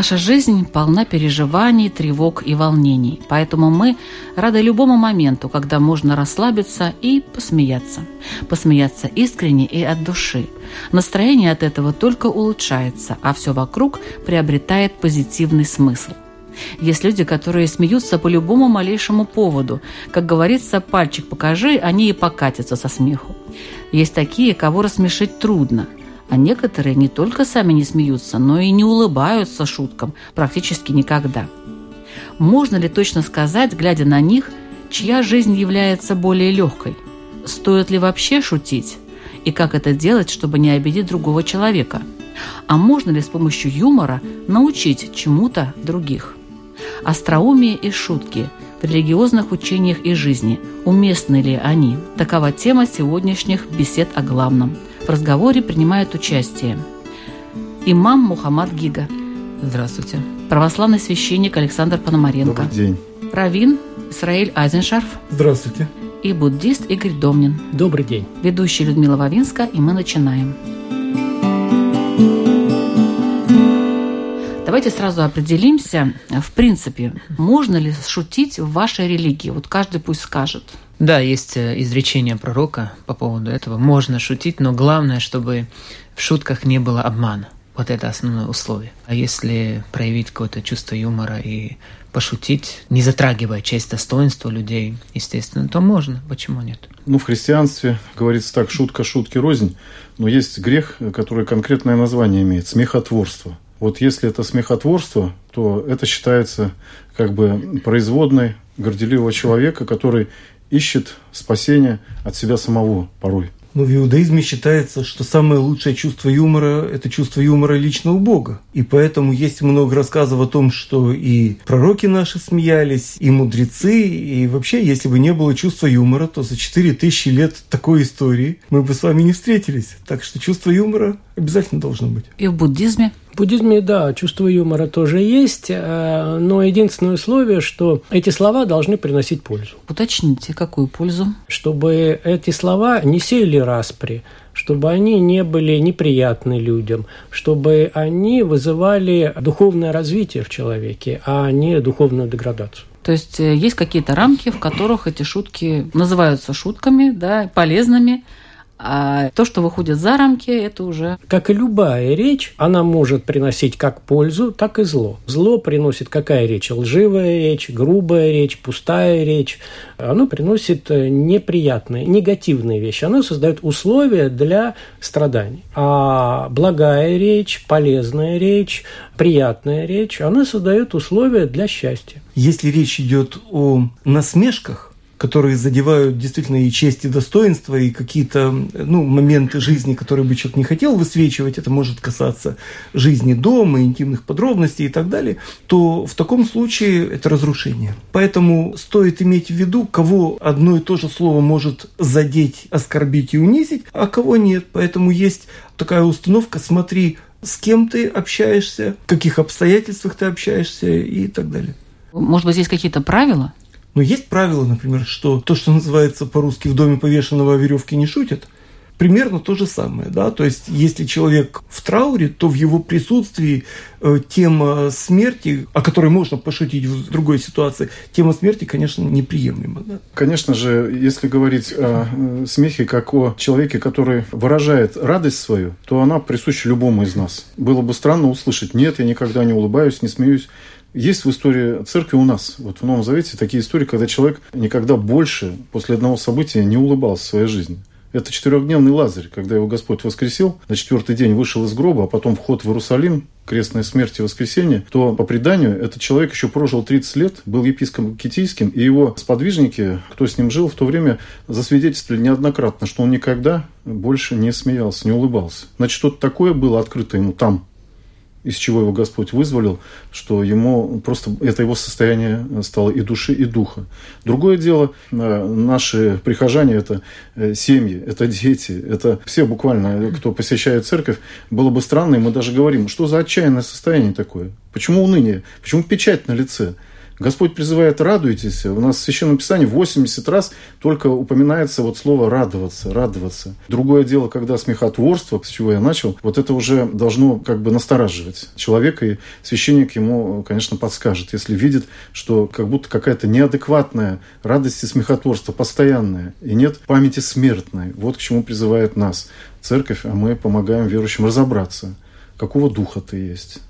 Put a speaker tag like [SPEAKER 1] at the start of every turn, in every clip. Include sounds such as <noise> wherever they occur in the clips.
[SPEAKER 1] Наша жизнь полна переживаний, тревог и волнений, поэтому мы рады любому моменту, когда можно расслабиться и посмеяться. Посмеяться искренне и от души. Настроение от этого только улучшается, а все вокруг приобретает позитивный смысл. Есть люди, которые смеются по любому малейшему поводу. Как говорится, пальчик покажи, они и покатятся со смеху. Есть такие, кого рассмешить трудно – а некоторые не только сами не смеются, но и не улыбаются шуткам практически никогда. Можно ли точно сказать, глядя на них, чья жизнь является более легкой? Стоит ли вообще шутить? И как это делать, чтобы не обидеть другого человека? А можно ли с помощью юмора научить чему-то других? Остроумие и шутки в религиозных учениях и жизни. Уместны ли они? Такова тема сегодняшних бесед о главном – в разговоре принимает участие имам Мухаммад Гига. Здравствуйте. Православный священник Александр Пономаренко.
[SPEAKER 2] Добрый день.
[SPEAKER 1] Равин Исраиль Айзеншарф.
[SPEAKER 2] Здравствуйте.
[SPEAKER 1] И буддист Игорь Домнин.
[SPEAKER 3] Добрый день.
[SPEAKER 1] Ведущая Людмила Вавинска, и мы начинаем. Давайте сразу определимся, в принципе, можно ли шутить в вашей религии? Вот каждый пусть скажет.
[SPEAKER 3] Да, есть э, изречение пророка по поводу этого. Можно шутить, но главное, чтобы в шутках не было обмана. Вот это основное условие. А если проявить какое-то чувство юмора и пошутить, не затрагивая часть достоинства людей, естественно, то можно. Почему нет?
[SPEAKER 2] Ну, в христианстве говорится так, шутка шутки рознь, но есть грех, который конкретное название имеет – смехотворство. Вот если это смехотворство, то это считается как бы производной горделивого человека, который ищет спасения от себя самого порой.
[SPEAKER 4] Но в иудаизме считается, что самое лучшее чувство юмора – это чувство юмора личного Бога. И поэтому есть много рассказов о том, что и пророки наши смеялись, и мудрецы, и вообще, если бы не было чувства юмора, то за 4000 лет такой истории мы бы с вами не встретились. Так что чувство юмора обязательно должно быть.
[SPEAKER 1] И в буддизме?
[SPEAKER 3] В буддизме, да, чувство юмора тоже есть, э, но единственное условие, что эти слова должны приносить пользу.
[SPEAKER 1] Уточните, какую пользу?
[SPEAKER 3] Чтобы эти слова не сеяли распри, чтобы они не были неприятны людям, чтобы они вызывали духовное развитие в человеке, а не духовную деградацию.
[SPEAKER 1] То есть э, есть какие-то рамки, в которых эти шутки называются шутками, да, полезными, а то, что выходит за рамки, это уже...
[SPEAKER 3] Как и любая речь, она может приносить как пользу, так и зло. Зло приносит какая речь? Лживая речь, грубая речь, пустая речь. Оно приносит э, неприятные, негативные вещи. Оно создает условия для страданий. А благая речь, полезная речь, приятная речь, она создает условия для счастья.
[SPEAKER 4] Если речь идет о насмешках, которые задевают действительно и честь, и достоинство, и какие-то ну, моменты жизни, которые бы человек не хотел высвечивать, это может касаться жизни дома, интимных подробностей и так далее, то в таком случае это разрушение. Поэтому стоит иметь в виду, кого одно и то же слово может задеть, оскорбить и унизить, а кого нет. Поэтому есть такая установка «смотри, с кем ты общаешься, в каких обстоятельствах ты общаешься и так далее.
[SPEAKER 1] Может быть, здесь какие-то правила?
[SPEAKER 4] Но есть правило, например, что то, что называется по-русски «в доме повешенного веревки не шутят», примерно то же самое. Да? То есть, если человек в трауре, то в его присутствии э, тема смерти, о которой можно пошутить в другой ситуации, тема смерти, конечно, неприемлема. Да?
[SPEAKER 2] Конечно же, если говорить о э, смехе как о человеке, который выражает радость свою, то она присуща любому из нас. Было бы странно услышать «нет, я никогда не улыбаюсь, не смеюсь». Есть в истории церкви у нас, вот в Новом Завете, такие истории, когда человек никогда больше после одного события не улыбался в своей жизни. Это четырехдневный Лазарь, когда его Господь воскресил, на четвертый день вышел из гроба, а потом вход в Иерусалим, крестная смерть и воскресенье, то по преданию этот человек еще прожил 30 лет, был епископом китийским, и его сподвижники, кто с ним жил в то время, засвидетельствовали неоднократно, что он никогда больше не смеялся, не улыбался. Значит, что-то такое было открыто ему там, из чего его Господь вызволил, что ему просто это его состояние стало и души, и духа. Другое дело, э, наши прихожане – это э, семьи, это дети, это все буквально, кто посещает церковь. Было бы странно, и мы даже говорим, что за отчаянное состояние такое? Почему уныние? Почему печать на лице? Господь призывает «радуйтесь». У нас в Священном Писании 80 раз только упоминается вот слово «радоваться», «радоваться». Другое дело, когда смехотворство, с чего я начал, вот это уже должно как бы настораживать человека, и священник ему, конечно, подскажет, если видит, что как будто какая-то неадекватная радость и смехотворство постоянная, и нет памяти смертной. Вот к чему призывает нас церковь, а мы помогаем верующим разобраться, какого духа ты есть.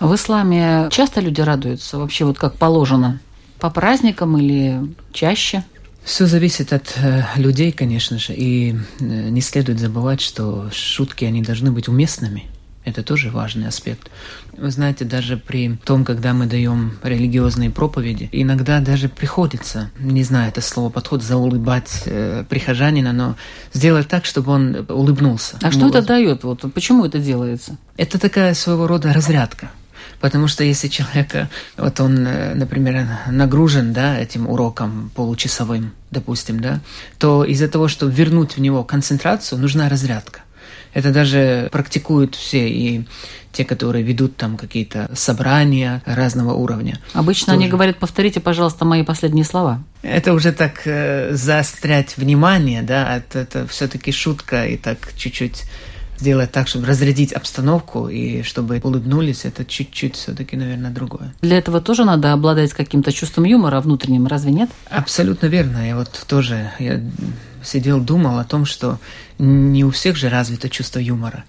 [SPEAKER 1] В исламе часто люди радуются, вообще вот как положено? По праздникам или чаще?
[SPEAKER 5] Все зависит от э, людей, конечно же, и э, не следует забывать, что шутки, они должны быть уместными. Это тоже важный аспект. Вы знаете, даже при том, когда мы даем религиозные проповеди, иногда даже приходится, не знаю, это слово подход, заулыбать э, прихожанина, но сделать так, чтобы он улыбнулся.
[SPEAKER 1] А что это дает? Вот почему это делается?
[SPEAKER 5] Это такая своего рода разрядка. Потому что если человека, вот он, э, например, нагружен, да, этим уроком получасовым, допустим, да, то из-за того, чтобы вернуть в него концентрацию, нужна разрядка. Это даже практикуют все, и те, которые ведут там какие-то собрания разного уровня.
[SPEAKER 1] Обычно тоже. они говорят, повторите, пожалуйста, мои последние слова.
[SPEAKER 5] Это уже так э, заострять внимание, да, это, это все-таки шутка и так чуть-чуть сделать так, чтобы разрядить обстановку и чтобы улыбнулись, это чуть-чуть все-таки, наверное, другое.
[SPEAKER 1] Для этого тоже надо обладать каким-то чувством юмора внутренним, разве нет?
[SPEAKER 5] Абсолютно верно. Я вот тоже я сидел, думал о том, что не у всех же развито чувство юмора.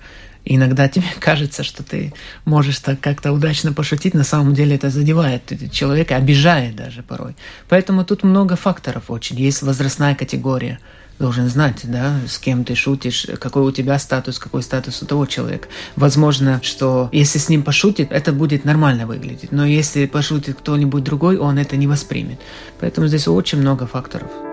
[SPEAKER 5] И иногда тебе <laughs> кажется, что ты можешь так как-то удачно пошутить, на самом деле это задевает человека, обижает даже порой. Поэтому тут много факторов очень. Есть возрастная категория – должен знать, да, с кем ты шутишь, какой у тебя статус, какой статус у того человека. Возможно, что если с ним пошутит, это будет нормально выглядеть, но если пошутит кто-нибудь другой, он это не воспримет. Поэтому здесь очень много факторов.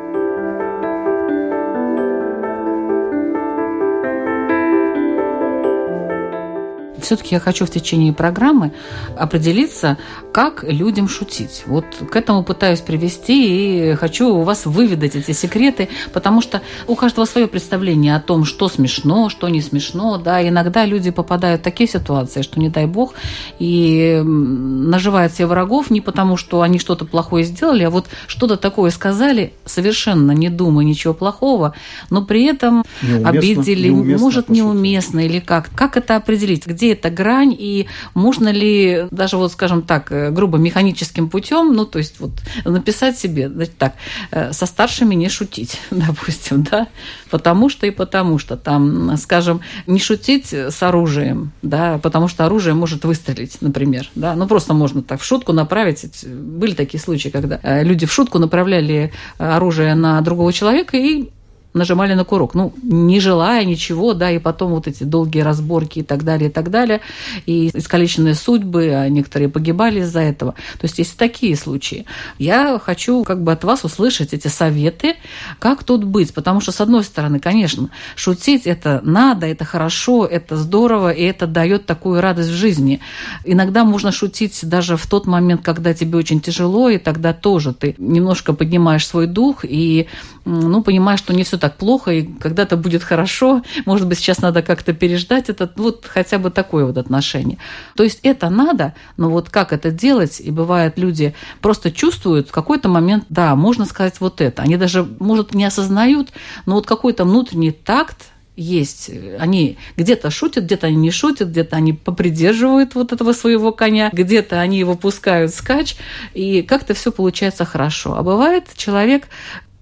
[SPEAKER 1] Все-таки я хочу в течение программы определиться, как людям шутить. Вот к этому пытаюсь привести и хочу у вас выведать эти секреты, потому что у каждого свое представление о том, что смешно, что не смешно. Да, иногда люди попадают в такие ситуации, что не дай бог, и наживают себе врагов не потому, что они что-то плохое сделали, а вот что-то такое сказали, совершенно не думая ничего плохого, но при этом неуместно, обидели, неуместно может, неуместно или как. Как это определить? Где эта грань, и можно ли даже вот, скажем так, э, грубо механическим путем, ну, то есть вот написать себе, значит, так, э, со старшими не шутить, <laughs> допустим, да, потому что и потому что там, скажем, не шутить с оружием, да, потому что оружие может выстрелить, например, да, ну, просто можно так в шутку направить, были такие случаи, когда э, люди в шутку направляли оружие на другого человека и нажимали на курок, ну, не желая ничего, да, и потом вот эти долгие разборки и так далее, и так далее, и искалеченные судьбы, а некоторые погибали из-за этого. То есть есть такие случаи. Я хочу как бы от вас услышать эти советы, как тут быть, потому что, с одной стороны, конечно, шутить это надо, это хорошо, это здорово, и это дает такую радость в жизни. Иногда можно шутить даже в тот момент, когда тебе очень тяжело, и тогда тоже ты немножко поднимаешь свой дух и ну, понимаешь, что не все так плохо, и когда-то будет хорошо, может быть, сейчас надо как-то переждать это, вот хотя бы такое вот отношение. То есть это надо, но вот как это делать, и бывает, люди просто чувствуют в какой-то момент, да, можно сказать вот это. Они даже, может, не осознают, но вот какой-то внутренний такт, есть. Они где-то шутят, где-то они не шутят, где-то они попридерживают вот этого своего коня, где-то они его пускают скач, и как-то все получается хорошо. А бывает, человек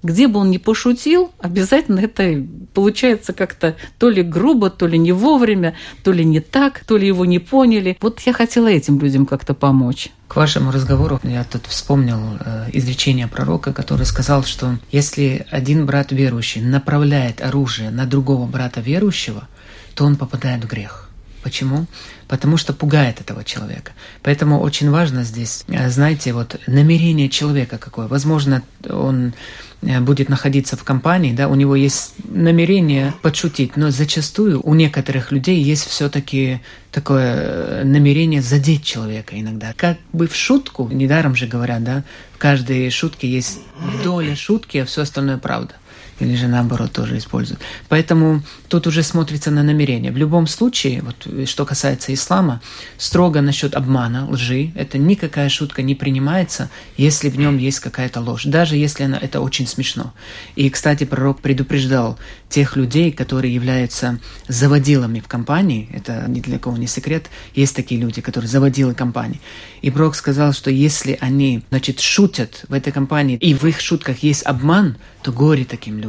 [SPEAKER 1] где бы он ни пошутил, обязательно это получается как-то то ли грубо, то ли не вовремя, то ли не так, то ли его не поняли. Вот я хотела этим людям как-то помочь.
[SPEAKER 5] К вашему разговору я тут вспомнил э, изречение пророка, который сказал, что если один брат верующий направляет оружие на другого брата верующего, то он попадает в грех. Почему? Потому что пугает этого человека. Поэтому очень важно здесь, э, знаете, вот намерение человека какое. Возможно, он будет находиться в компании, да, у него есть намерение подшутить, но зачастую у некоторых людей есть все-таки такое э, намерение задеть человека иногда. Как бы в шутку, недаром же говорят, да, в каждой шутке есть доля шутки, а все остальное правда или же наоборот тоже используют. Поэтому тут уже смотрится на намерение. В любом случае, вот что касается ислама, строго насчет обмана, лжи, это никакая шутка не принимается, если в нем есть какая-то ложь, даже если она, это очень смешно. И, кстати, пророк предупреждал тех людей, которые являются заводилами в компании, это ни для кого не секрет, есть такие люди, которые заводилы компании. И пророк сказал, что если они, значит, шутят в этой компании, и в их шутках есть обман, то горе таким людям.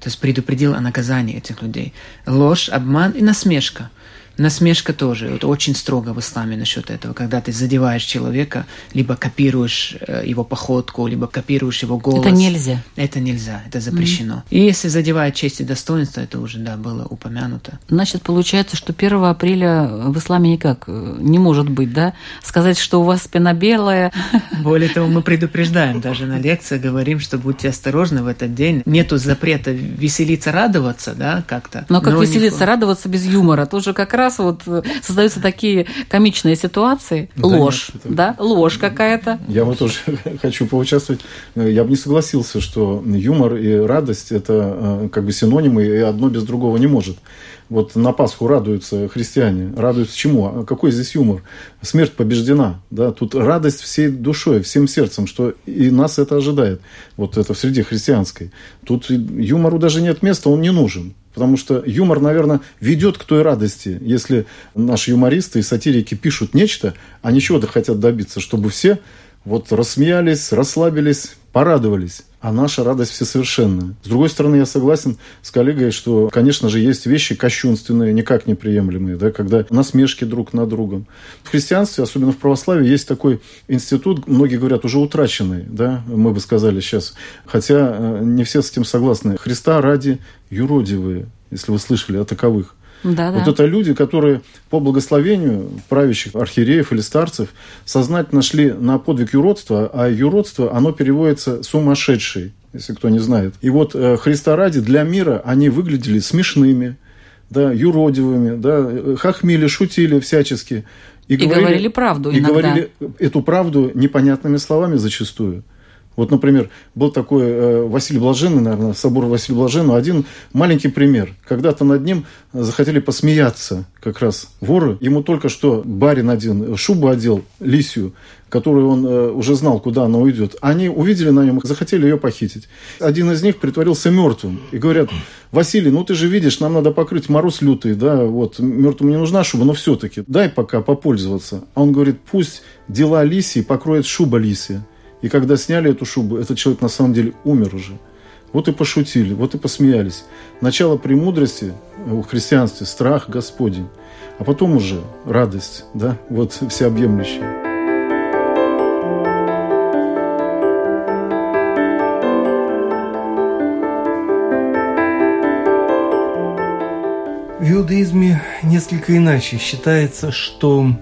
[SPEAKER 5] То есть предупредил о наказании этих людей. Ложь, обман и насмешка – Насмешка тоже. Это очень строго в исламе насчет этого. Когда ты задеваешь человека, либо копируешь э, его походку, либо копируешь его голос.
[SPEAKER 1] Это нельзя.
[SPEAKER 5] Это нельзя, это запрещено. Mm. И если задевает честь и достоинство, это уже, да, было упомянуто.
[SPEAKER 1] Значит, получается, что 1 апреля в исламе никак э, не может быть, да? Сказать, что у вас спина белая. <laughs>
[SPEAKER 5] Более того, мы предупреждаем даже на лекции, говорим, что будьте осторожны в этот день. Нету запрета веселиться, радоваться, да, как-то.
[SPEAKER 1] Но как Но веселиться, не... радоваться без юмора? Тоже как раз раз вот э, создаются такие комичные ситуации. Да ложь, нет, это... да, ложь какая-то.
[SPEAKER 2] Я вот тоже <laughs> хочу поучаствовать. Я бы не согласился, что юмор и радость – это э, как бы синонимы, и одно без другого не может. Вот на Пасху радуются христиане. Радуются чему? А какой здесь юмор? Смерть побеждена. Да? Тут радость всей душой, всем сердцем, что и нас это ожидает. Вот это в среде христианской. Тут юмору даже нет места, он не нужен. Потому что юмор, наверное, ведет к той радости, если наши юмористы и сатирики пишут нечто, они чего-то хотят добиться, чтобы все вот рассмеялись, расслабились, порадовались. А наша радость всесовершенная. С другой стороны, я согласен с коллегой, что, конечно же, есть вещи кощунственные, никак неприемлемые, да, когда насмешки друг над другом. В христианстве, особенно в православии, есть такой институт, многие говорят, уже утраченный, да, мы бы сказали сейчас. Хотя э, не все с этим согласны. Христа ради юродивые, если вы слышали о таковых.
[SPEAKER 1] Да,
[SPEAKER 2] вот это люди, которые по благословению правящих архиереев или старцев сознательно шли на подвиг юродства, а юродство, оно переводится «сумасшедший», если кто не знает. И вот э, Христа ради для мира они выглядели смешными, да, юродивыми, да, хохмили, шутили всячески.
[SPEAKER 1] И, и говорили, говорили правду
[SPEAKER 2] И иногда. говорили эту правду непонятными словами зачастую. Вот, например, был такой э, Василий Блаженный, наверное, собор Василия Блаженного. Один маленький пример. Когда-то над ним захотели посмеяться как раз воры. Ему только что барин один шубу одел, лисью, которую он э, уже знал, куда она уйдет. Они увидели на нем, захотели ее похитить. Один из них притворился мертвым. И говорят, Василий, ну ты же видишь, нам надо покрыть мороз лютый, да, вот, мертвому не нужна шуба, но все-таки дай пока попользоваться. А он говорит, пусть дела лисии покроет шуба лисия. И когда сняли эту шубу, этот человек на самом деле умер уже. Вот и пошутили, вот и посмеялись. Начало премудрости в христианстве – страх Господень. А потом уже радость, да, вот <laughs> всеобъемлющая.
[SPEAKER 4] В иудаизме несколько иначе. Считается, что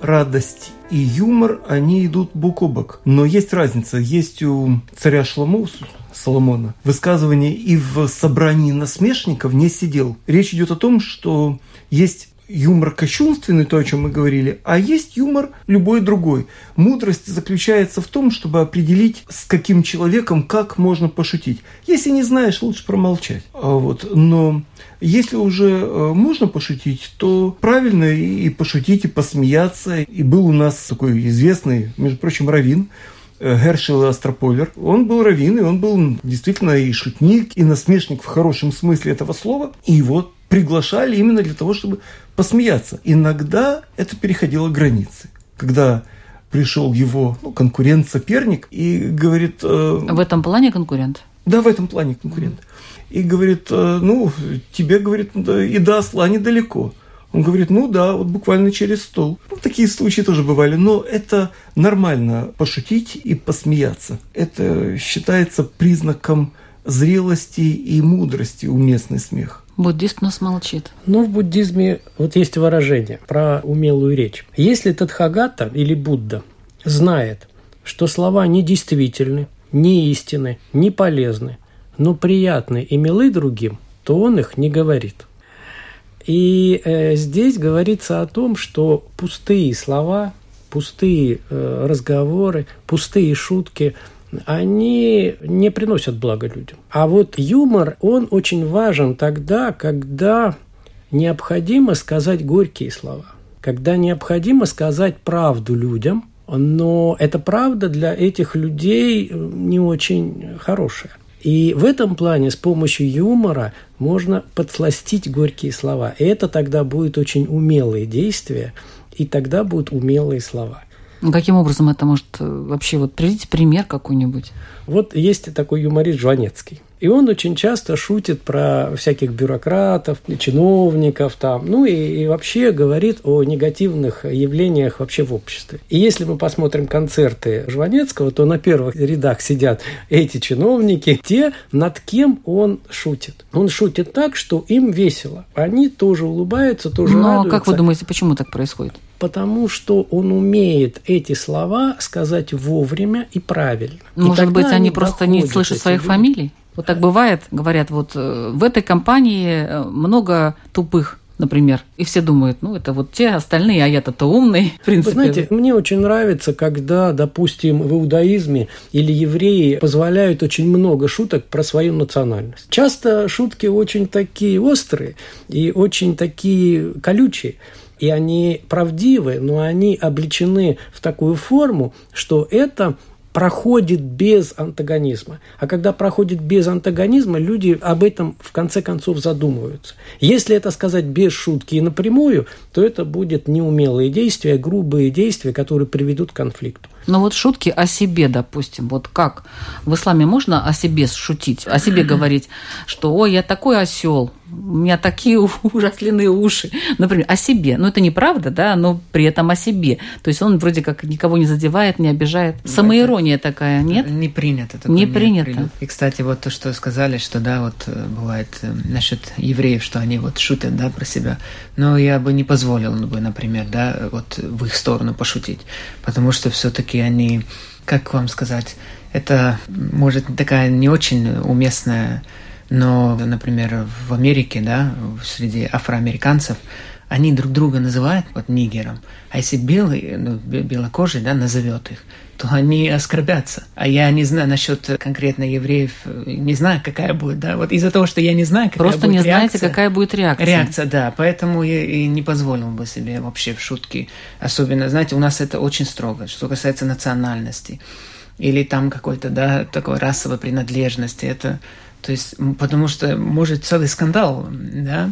[SPEAKER 4] радость и юмор, они идут бок о бок. Но есть разница. Есть у царя Шломо, Соломона, высказывание и в собрании насмешников не сидел. Речь идет о том, что есть юмор кощунственный, то, о чем мы говорили, а есть юмор любой другой. Мудрость заключается в том, чтобы определить, с каким человеком как можно пошутить. Если не знаешь, лучше промолчать. А вот. Но если уже э, можно пошутить, то правильно и пошутить, и посмеяться. И был у нас такой известный, между прочим, раввин, э, Гершел Астрополер. Он был раввин, и он был действительно и шутник, и насмешник в хорошем смысле этого слова. И его приглашали именно для того, чтобы посмеяться. Иногда это переходило границы. Когда пришел его ну, конкурент, соперник, и говорит...
[SPEAKER 1] Э, в этом плане конкурент?
[SPEAKER 4] Да, в этом плане конкурент. И говорит, э, ну, тебе, говорит, и до осла недалеко. Он говорит, ну да, вот буквально через стол. Ну, такие случаи тоже бывали, но это нормально пошутить и посмеяться. Это считается признаком зрелости и мудрости уместный смех.
[SPEAKER 1] Буддист нас молчит.
[SPEAKER 3] Ну, в буддизме вот есть выражение про умелую речь. Если Тадхагата или Будда знает, что слова недействительны, не истины, не полезны, но приятны и милы другим, то он их не говорит. И э, здесь говорится о том, что пустые слова, пустые э, разговоры, пустые шутки – они не приносят блага людям. А вот юмор, он очень важен тогда, когда необходимо сказать горькие слова, когда необходимо сказать правду людям, но эта правда для этих людей не очень хорошая. И в этом плане с помощью юмора можно подсластить горькие слова. И это тогда будет очень умелые действия, и тогда будут умелые слова.
[SPEAKER 1] Ну, каким образом это может э, вообще? Вот приведите пример какой-нибудь.
[SPEAKER 3] Вот есть такой юморист Жванецкий. И он очень часто шутит про всяких бюрократов, чиновников там, ну и, и вообще говорит о негативных явлениях вообще в обществе. И если мы посмотрим концерты Жванецкого, то на первых рядах сидят эти чиновники, те, над кем он шутит. Он шутит так, что им весело. Они тоже улыбаются, тоже
[SPEAKER 1] Но
[SPEAKER 3] радуются.
[SPEAKER 1] как вы думаете, почему так происходит?
[SPEAKER 3] Потому что он умеет эти слова сказать вовремя и правильно.
[SPEAKER 1] Может
[SPEAKER 3] и
[SPEAKER 1] быть, они, они просто не слышат своих
[SPEAKER 3] люди.
[SPEAKER 1] фамилий? Вот так бывает, говорят, вот э, в этой компании э, много тупых например. И все думают, ну, это вот те остальные, а я-то-то умный, в принципе.
[SPEAKER 3] Вы знаете, мне очень нравится, когда, допустим, в иудаизме или евреи позволяют очень много шуток про свою национальность. Часто шутки очень такие острые и очень такие колючие и они правдивы, но они обличены в такую форму, что это проходит без антагонизма. А когда проходит без антагонизма, люди об этом в конце концов задумываются. Если это сказать без шутки и напрямую, то это будет неумелые действия, грубые действия, которые приведут к конфликту.
[SPEAKER 1] Но вот шутки о себе, допустим, вот как в исламе можно о себе шутить, о себе <laughs> говорить, что ой, я такой осел, у меня такие <laughs> ужасленные уши, например, о себе. Ну, это неправда, да, но при этом о себе. То есть он вроде как никого не задевает, не обижает. Самоирония это такая, нет?
[SPEAKER 5] Не принято. Такое
[SPEAKER 1] не принято.
[SPEAKER 5] И, кстати, вот то, что сказали, что, да, вот э, бывает э, насчет евреев, что они вот шутят, да, про себя. Но я бы не позволил бы, например, да, вот в их сторону пошутить. Потому что они, как вам сказать, это, может, такая не очень уместная но, например, в Америке, да, среди афроамериканцев, они друг друга называют вот нигером, а если белый, ну, белокожий, да, назовет их, то они оскорбятся. А я не знаю насчет конкретно евреев, не знаю, какая будет, да, вот из-за того, что я не знаю, какая
[SPEAKER 1] Просто
[SPEAKER 5] будет
[SPEAKER 1] не
[SPEAKER 5] реакция,
[SPEAKER 1] знаете, какая будет реакция.
[SPEAKER 5] Реакция, да, поэтому я и не позволил бы себе вообще в шутки. Особенно, знаете, у нас это очень строго, что касается национальности. Или там какой-то, да, такой расовой принадлежности, это то есть, потому что может целый скандал, да,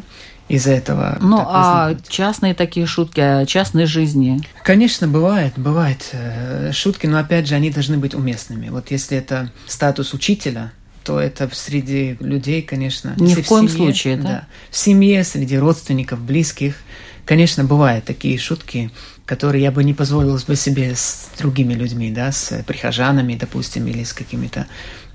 [SPEAKER 5] из-за этого.
[SPEAKER 1] Ну, а возникнуть. частные такие шутки о частной жизни?
[SPEAKER 5] Конечно, бывает, бывает э, шутки, но опять же, они должны быть уместными. Вот если это статус учителя, то это среди людей, конечно.
[SPEAKER 1] Ни в коем
[SPEAKER 5] семье,
[SPEAKER 1] случае, да?
[SPEAKER 5] да? В семье, среди родственников, близких. Конечно, бывают такие шутки, которые я бы не позволил бы себе с другими людьми, да, с прихожанами, допустим, или с какими-то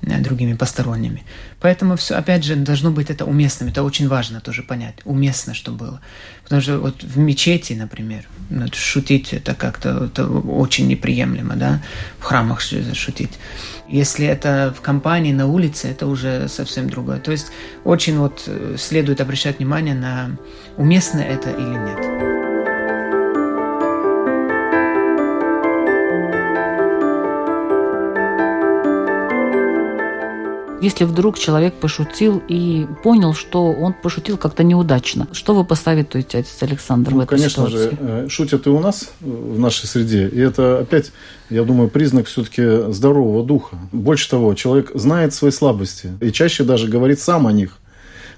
[SPEAKER 5] другими посторонними. Поэтому все, опять же, должно быть это уместным. Это очень важно тоже понять. Уместно, что было. Потому что вот в мечети, например, ну, шутить это как-то это очень неприемлемо, да, в храмах шутить. Если это в компании, на улице, это уже совсем другое. То есть очень вот следует обращать внимание на уместно это или нет.
[SPEAKER 1] Если вдруг человек пошутил и понял, что он пошутил как-то неудачно, что вы посоветуете, отец Александр,
[SPEAKER 2] ну,
[SPEAKER 1] в этой
[SPEAKER 2] конечно
[SPEAKER 1] ситуации?
[SPEAKER 2] же, шутят и у нас в нашей среде. И это опять, я думаю, признак все-таки здорового духа. Больше того, человек знает свои слабости и чаще даже говорит сам о них.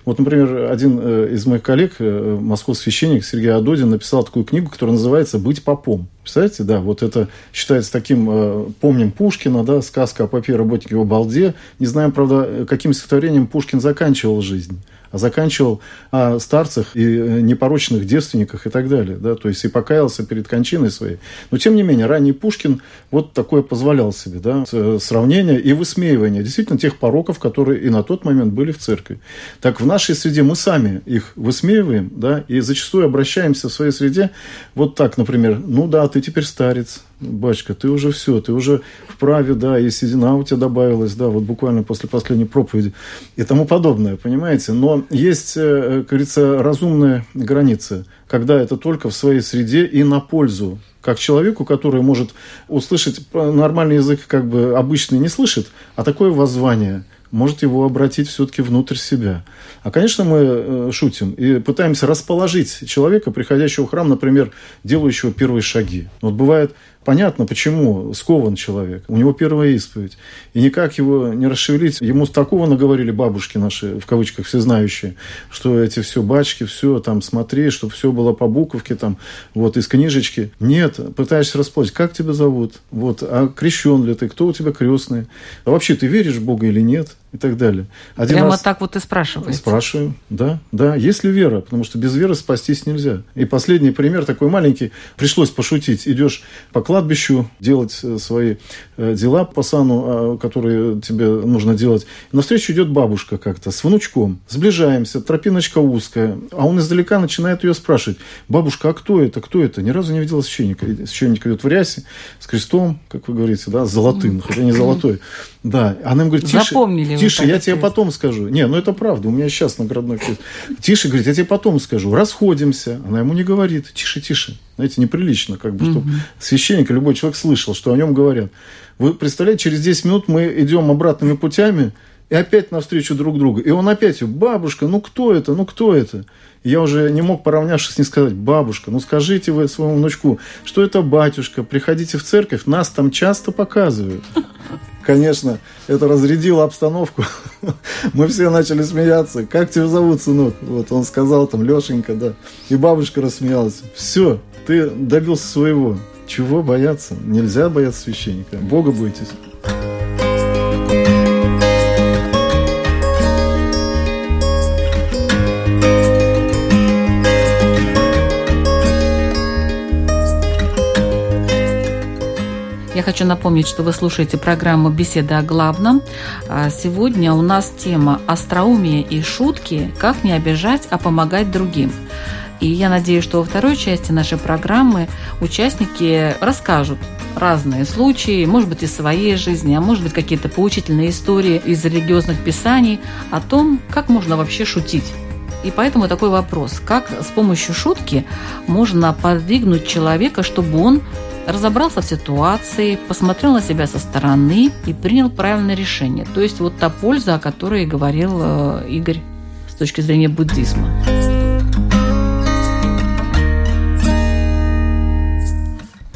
[SPEAKER 2] Вот, например, один из моих коллег, московский священник Сергей Адодин, написал такую книгу, которая называется «Быть попом». Представляете, да, вот это считается таким, помним Пушкина, да, сказка о попе работнике в балде. Не знаем, правда, каким стихотворением Пушкин заканчивал жизнь. Заканчивал о старцах и э, непорочных девственниках и так далее. Да? То есть и покаялся перед кончиной своей. Но, тем не менее, ранний Пушкин вот такое позволял себе. Да? Э, сравнение и высмеивание действительно тех пороков, которые и на тот момент были в церкви. Так в нашей среде мы сами их высмеиваем, да, и зачастую обращаемся в своей среде вот так, например, ну да, ты теперь старец, батюшка, ты уже все, ты уже вправе, да, и седина у тебя добавилась, да, вот буквально после последней проповеди и тому подобное, понимаете? Но есть, э, как говорится, разумная граница, когда это только в своей среде и на пользу как человеку, который может услышать нормальный язык, как бы обычный не слышит, а такое воззвание – может его обратить все-таки внутрь себя. А, конечно, мы э, шутим и пытаемся расположить человека, приходящего в храм, например, делающего первые шаги. Вот бывает Понятно, почему скован человек. У него первая исповедь. И никак его не расшевелить. Ему такого наговорили бабушки наши, в кавычках, всезнающие, что эти все бачки, все там смотри, чтобы все было по буковке, там, вот, из книжечки. Нет, пытаешься расплатить. Как тебя зовут? Вот, а крещен ли ты? Кто у тебя крестный? А вообще, ты веришь в Бога или нет? И так далее.
[SPEAKER 1] Один Прямо раз... так вот и спрашиваете?
[SPEAKER 2] Спрашиваю, да. Да, есть ли вера? Потому что без веры спастись нельзя. И последний пример такой маленький. Пришлось пошутить. Идешь по кладбищу делать э, свои э, дела по сану, а, которые тебе нужно делать. И навстречу идет бабушка как-то с внучком. Сближаемся, тропиночка узкая. А он издалека начинает ее спрашивать. Бабушка, а кто это? Кто это? Ни разу не видела священника. Священник идет в рясе, с крестом, как вы говорите, да, с золотым, хотя не золотой. Да, она говорит, тише,
[SPEAKER 1] Запомнили
[SPEAKER 2] тише, я тебе потом скажу. Не, ну это правда, у меня сейчас наградной крест. Тише, говорит, я тебе потом скажу. Расходимся. Она ему не говорит, тише, тише. Знаете, неприлично, как бы, чтобы священник и любой человек слышал, что о нем говорят. Вы представляете, через 10 минут мы идем обратными путями, и опять навстречу друг другу. И он опять, бабушка, ну кто это, ну кто это? И я уже не мог, поравнявшись, не сказать, бабушка, ну скажите вы своему внучку, что это батюшка, приходите в церковь, нас там часто показывают. Конечно, это разрядило обстановку. <laughs> Мы все начали смеяться. Как тебя зовут, сынок? Вот он сказал там, Лешенька, да. И бабушка рассмеялась. Все, ты добился своего. Чего бояться? Нельзя бояться священника. Бога бойтесь.
[SPEAKER 1] Хочу напомнить, что вы слушаете программу «Беседа о главном». А сегодня у нас тема «Остроумие и шутки. Как не обижать, а помогать другим». И я надеюсь, что во второй части нашей программы участники расскажут разные случаи, может быть, из своей жизни, а может быть, какие-то поучительные истории из религиозных писаний о том, как можно вообще шутить. И поэтому такой вопрос, как с помощью шутки можно подвигнуть человека, чтобы он разобрался в ситуации, посмотрел на себя со стороны и принял правильное решение. То есть вот та польза, о которой говорил э, Игорь с точки зрения буддизма.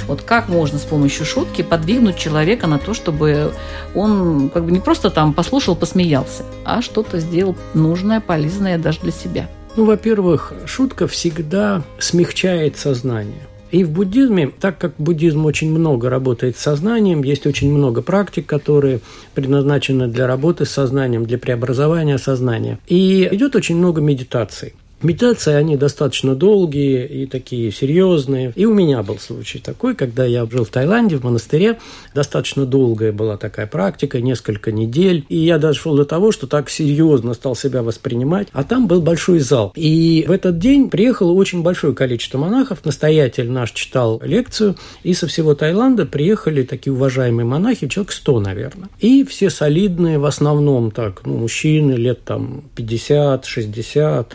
[SPEAKER 1] Вот как можно с помощью шутки подвигнуть человека на то, чтобы он как бы не просто там послушал, посмеялся, а что-то сделал нужное, полезное даже для себя?
[SPEAKER 3] Ну, во-первых, шутка всегда смягчает сознание. И в буддизме, так как буддизм очень много работает с сознанием, есть очень много практик, которые предназначены для работы с сознанием, для преобразования сознания. И идет очень много медитаций. Медитации, они достаточно долгие и такие серьезные. И у меня был случай такой, когда я жил в Таиланде, в монастыре. Достаточно долгая была такая практика, несколько недель. И я дошел до того, что так серьезно стал себя воспринимать. А там был большой зал. И в этот день приехало очень большое количество монахов. Настоятель наш читал лекцию. И со всего Таиланда приехали такие уважаемые монахи, человек 100, наверное. И все солидные, в основном так, ну, мужчины лет там 50, 60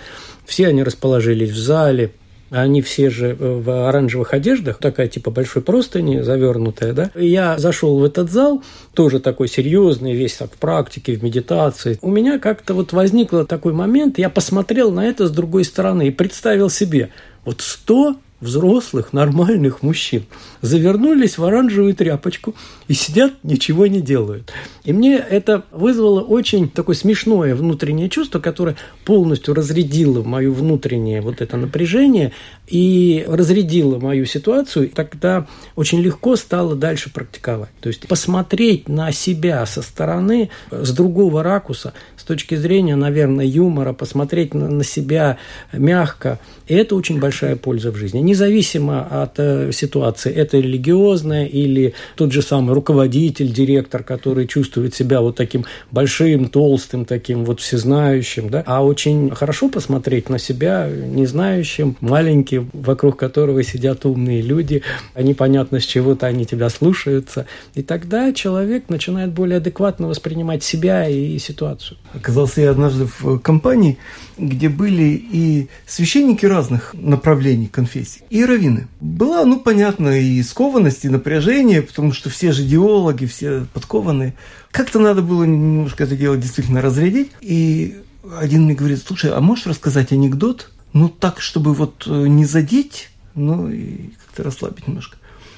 [SPEAKER 3] все они расположились в зале, они все же в оранжевых одеждах, такая типа большой простыни, завернутая, да. Я зашел в этот зал, тоже такой серьезный, весь так в практике, в медитации. У меня как-то вот возник такой момент, я посмотрел на это с другой стороны и представил себе, вот сто взрослых, нормальных мужчин завернулись в оранжевую тряпочку и сидят, ничего не делают. И мне это вызвало очень такое смешное внутреннее чувство, которое полностью разрядило мое внутреннее вот это напряжение и разрядило мою ситуацию. Тогда очень легко стало дальше практиковать. То есть посмотреть на себя со стороны, с другого ракурса, с точки зрения, наверное, юмора, посмотреть на, на себя мягко. И это очень большая польза в жизни. Независимо от э, ситуации, это религиозная или тот же самый руководитель, директор, который чувствует себя вот таким большим, толстым, таким вот всезнающим, да, а очень хорошо посмотреть на себя незнающим, маленьким, вокруг которого сидят умные люди, а непонятно с чего-то они тебя слушаются. И тогда человек начинает более адекватно воспринимать себя и ситуацию.
[SPEAKER 4] Оказался я однажды в компании, где были и священники разных направлений конфессий, и раввины. Была, ну, понятно, и скованность, и напряжение, потому что все же идеологи, все подкованные. Как-то надо было немножко это дело действительно разрядить. И один мне говорит, слушай, а можешь рассказать анекдот? Ну, так, чтобы вот э, не задеть, ну, и как-то расслабить немножко.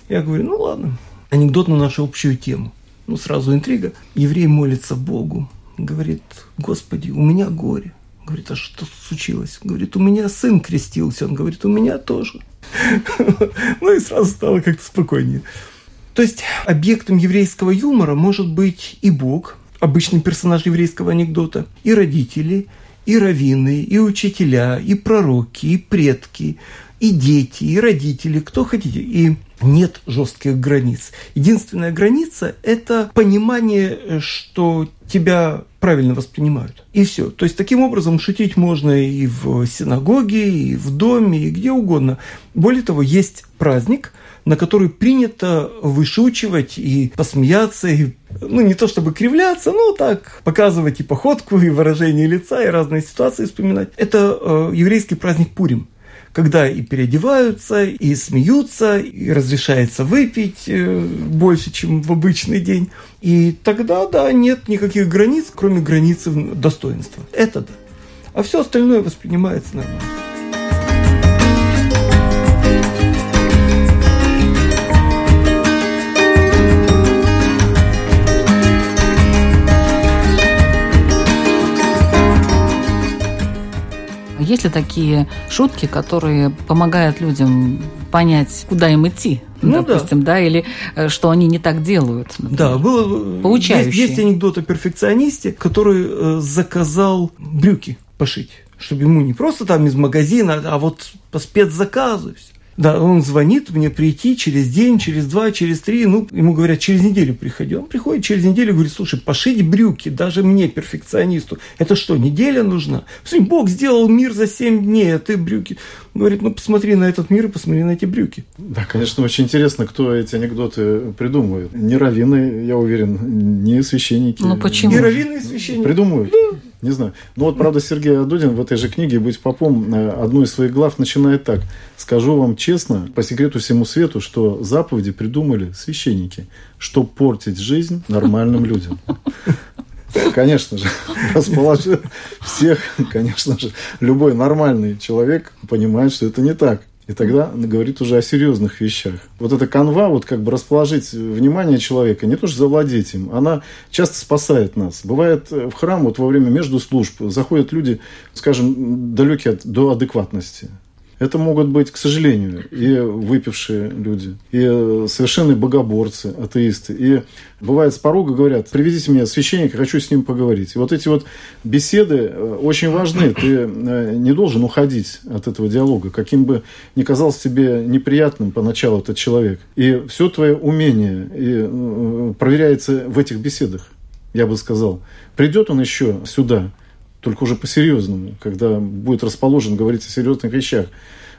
[SPEAKER 4] Я говорю, ну, ладно. Анекдот на нашу общую тему. Ну, сразу интрига. Еврей молится Богу, говорит, Господи, у меня горе. Говорит, а что случилось? Говорит, у меня сын крестился. Он говорит, у меня тоже. <laughs> Ну и сразу стало как-то спокойнее. То есть объектом еврейского юмора может быть и Бог, обычный персонаж еврейского анекдота, и родители, и раввины, и учителя, и пророки, и предки, и дети, и родители, кто хотите. И нет жестких границ. Единственная граница – это понимание, что тебя правильно воспринимают. И все. То есть, таким образом, шутить можно и в синагоге, и в доме, и где угодно. Более того, есть праздник, на который принято вышучивать и посмеяться, и, ну, не то чтобы кривляться, но так, показывать и походку, и выражение лица, и разные ситуации вспоминать. Это э, еврейский праздник Пурим когда и переодеваются, и смеются, и разрешается выпить э, больше, чем в обычный день. И тогда, да, нет никаких границ, кроме границы достоинства. Это да. А все остальное воспринимается нормально.
[SPEAKER 1] Есть ли такие шутки, которые помогают людям понять, куда им идти? Ну, допустим, да. да, или э, что они не так делают.
[SPEAKER 4] Например. Да, было Получающие. Есть, есть анекдот о перфекционисте, который э, заказал брюки пошить, чтобы ему не просто там из магазина, а вот по спецзаказу. Да, он звонит мне прийти через день, через два, через три. Ну, ему говорят, через неделю приходи. Он приходит через неделю и говорит, слушай, пошить брюки, даже мне, перфекционисту. Это что, неделя нужна? Посмотри, Бог сделал мир за семь дней, а ты брюки. Он говорит, ну, посмотри на этот мир и посмотри на эти брюки.
[SPEAKER 2] Да, конечно, очень интересно, кто эти анекдоты придумывает. Не раввины, я уверен, не священники.
[SPEAKER 1] Ну, почему?
[SPEAKER 4] Не раввины и священники.
[SPEAKER 2] Придумывают. Да. Не знаю. Ну вот, правда, Сергей Адудин в этой же книге «Быть попом» э, одну из своих глав начинает так. «Скажу вам честно, по секрету всему свету, что заповеди придумали священники, чтобы портить жизнь нормальным людям». Конечно же, <laughs> расположил всех, конечно же, любой нормальный человек понимает, что это не так. И тогда говорит уже о серьезных вещах. Вот эта канва, вот как бы расположить внимание человека, не то что завладеть им, она часто спасает нас. Бывает э, в храм вот во время между служб заходят люди, скажем, далекие от, до адекватности. Это могут быть, к сожалению, и выпившие люди, и э, совершенные богоборцы, атеисты. И бывает с порога говорят, приведите мне священника, хочу с ним поговорить. И вот эти вот беседы э, очень важны. Ты э, не должен уходить от этого диалога, каким бы ни казался тебе неприятным поначалу этот человек. И все твое умение и проверяется в этих беседах, я бы сказал. Придет он еще сюда – только уже по-серьезному, когда будет расположен говорить о серьезных вещах.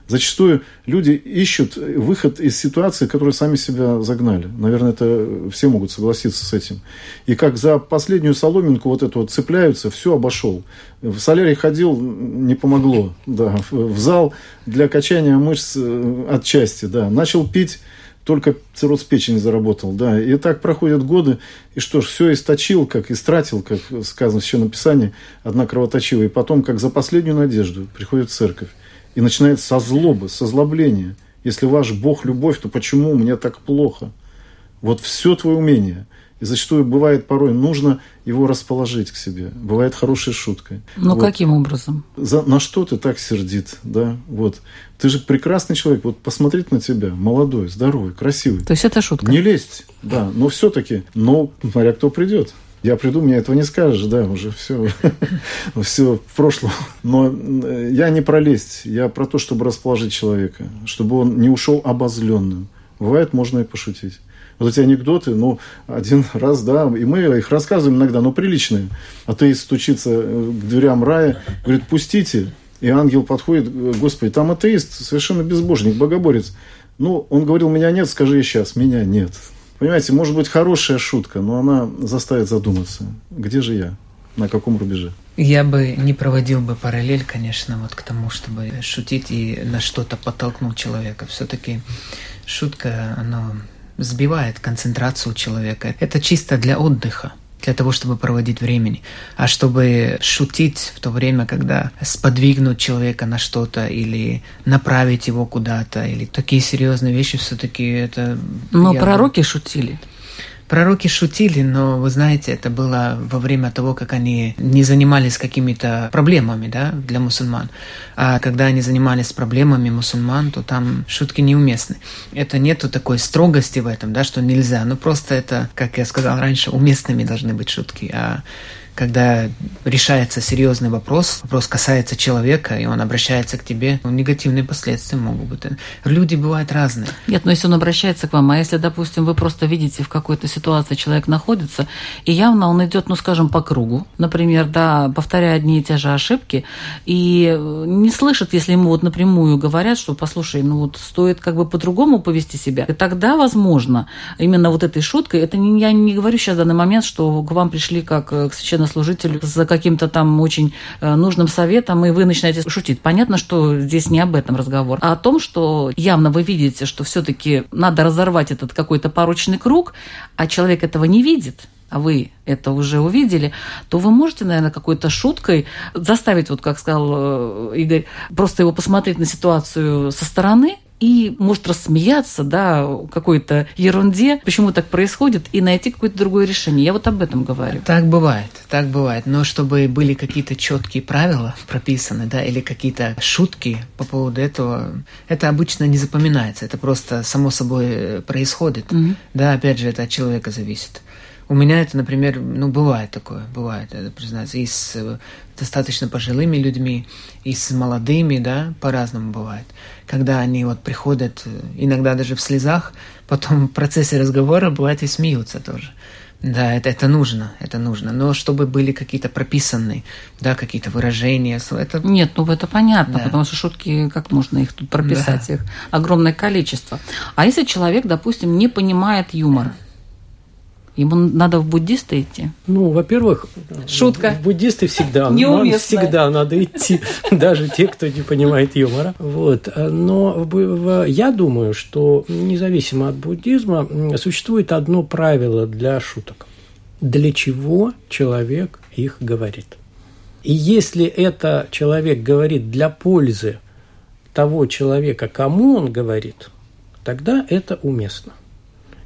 [SPEAKER 2] Зачастую люди ищут выход из ситуации, которую сами себя загнали. Наверное, это все могут согласиться с этим. И как за последнюю соломинку вот эту вот цепляются, все обошел. В солярий ходил, не помогло. Да. В зал для качания мышц э, отчасти. Да. Начал пить, только цирроз печени заработал, да. И так проходят годы, и что ж, все источил, как истратил, как сказано в Священном Писании, одна кровоточила. И потом, как за последнюю надежду, приходит церковь и начинает со злобы, со злобления Если ваш Бог – любовь, то почему мне так плохо? Вот все твое умение. И зачастую бывает порой нужно его расположить к себе. Бывает хорошей шуткой.
[SPEAKER 1] Ну,
[SPEAKER 2] вот.
[SPEAKER 1] каким образом?
[SPEAKER 2] За, на что ты так сердит, да? Вот. Ты же прекрасный человек. Вот посмотреть на тебя. Молодой, здоровый, красивый.
[SPEAKER 1] То есть это шутка?
[SPEAKER 2] Не лезть, да. Но все-таки, но смотря кто придет. Я приду, мне этого не скажешь, да, уже все, <laughs> все в прошлом. Но э, я не про лезть, я про то, чтобы расположить человека, чтобы он не ушел обозленным. Бывает, можно и пошутить. Вот эти анекдоты, ну, один <laughs> раз, да, и мы их рассказываем иногда, но приличные. Атеист стучится э, к дверям рая, говорит, пустите. И ангел подходит, Господи, там атеист, совершенно безбожник, богоборец. Ну, он говорил, меня нет, скажи сейчас, меня нет. Понимаете, может быть хорошая шутка, но она заставит задуматься, где же я, на каком рубеже.
[SPEAKER 5] Я бы не проводил бы параллель, конечно, вот к тому, чтобы шутить и на что-то подтолкнуть человека. Все-таки шутка, она сбивает концентрацию человека. Это чисто для отдыха для того, чтобы проводить времени, а чтобы шутить в то время, когда сподвигнуть человека на что-то или направить его куда-то, или такие серьезные вещи все-таки это...
[SPEAKER 1] Но пророки шутили.
[SPEAKER 5] Пророки шутили, но, вы знаете, это было во время того, как они не занимались какими-то проблемами да, для мусульман. А когда они занимались проблемами мусульман, то там шутки неуместны. Это нету такой строгости в этом, да, что нельзя. Ну, просто это, как я сказал раньше, уместными должны быть шутки. А когда решается серьезный вопрос, вопрос касается человека, и он обращается к тебе, ну, негативные последствия могут быть. Люди бывают разные.
[SPEAKER 1] Нет, но если он обращается к вам, а если, допустим, вы просто видите в какой-то ситуации человек находится, и явно он идет, ну, скажем, по кругу, например, да, повторяя одни и те же ошибки, и не слышит, если ему вот напрямую говорят, что, послушай, ну вот стоит как бы по-другому повести себя, и тогда, возможно, именно вот этой шуткой, это не, я не говорю сейчас в данный момент, что к вам пришли как к священному священнослужителю за каким-то там очень э, нужным советом, и вы начинаете шутить. Понятно, что здесь не об этом разговор, а о том, что явно вы видите, что все-таки надо разорвать этот какой-то порочный круг, а человек этого не видит, а вы это уже увидели, то вы можете, наверное, какой-то шуткой заставить, вот как сказал э, Игорь, просто его посмотреть на ситуацию со стороны, и может рассмеяться, да, какой-то ерунде, почему так происходит, и найти какое-то другое решение. Я вот об этом говорю.
[SPEAKER 5] Так бывает, так бывает. Но чтобы были какие-то четкие правила прописаны, да, или какие-то шутки по поводу этого, это обычно не запоминается. Это просто само собой э, происходит. Mm-hmm. Да, опять же, это от человека зависит. У меня это, например, ну, бывает такое, бывает, это признаться, и с э, достаточно пожилыми людьми, и с молодыми, да, по-разному бывает. Когда они вот приходят, э, иногда даже в слезах, <laughs> потом в процессе разговора бывает и смеются тоже. Да, это, это нужно, это нужно. Но чтобы были какие-то прописанные, да, какие-то выражения. Это...
[SPEAKER 1] Нет, ну это понятно, да. потому что шутки, как можно их тут прописать? Да. Их огромное количество. А если человек, допустим, не понимает юмора, Ему надо в буддисты идти?
[SPEAKER 3] Ну, во-первых,
[SPEAKER 1] шутка.
[SPEAKER 3] В буддисты всегда, <laughs> всегда надо идти, <laughs> даже те, кто не понимает юмора. Вот. Но я думаю, что независимо от буддизма существует одно правило для шуток. Для чего человек их говорит? И если это человек говорит для пользы того человека, кому он говорит, тогда это уместно.